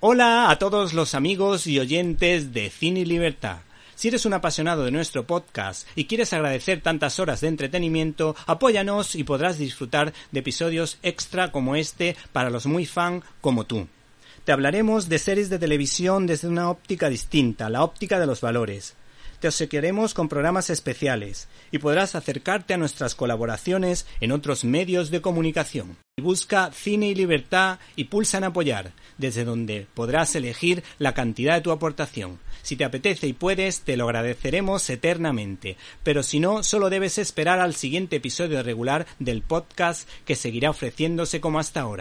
Hola a todos los amigos y oyentes de Cine y Libertad. Si eres un apasionado de nuestro podcast y quieres agradecer tantas horas de entretenimiento, apóyanos y podrás disfrutar de episodios extra como este para los muy fan como tú. Te hablaremos de series de televisión desde una óptica distinta, la óptica de los valores. Te obsequiaremos con programas especiales y podrás acercarte a nuestras colaboraciones en otros medios de comunicación. Busca Cine y Libertad y pulsa en apoyar, desde donde podrás elegir la cantidad de tu aportación. Si te apetece y puedes, te lo agradeceremos eternamente. Pero si no, solo debes esperar al siguiente episodio regular del podcast que seguirá ofreciéndose como hasta ahora.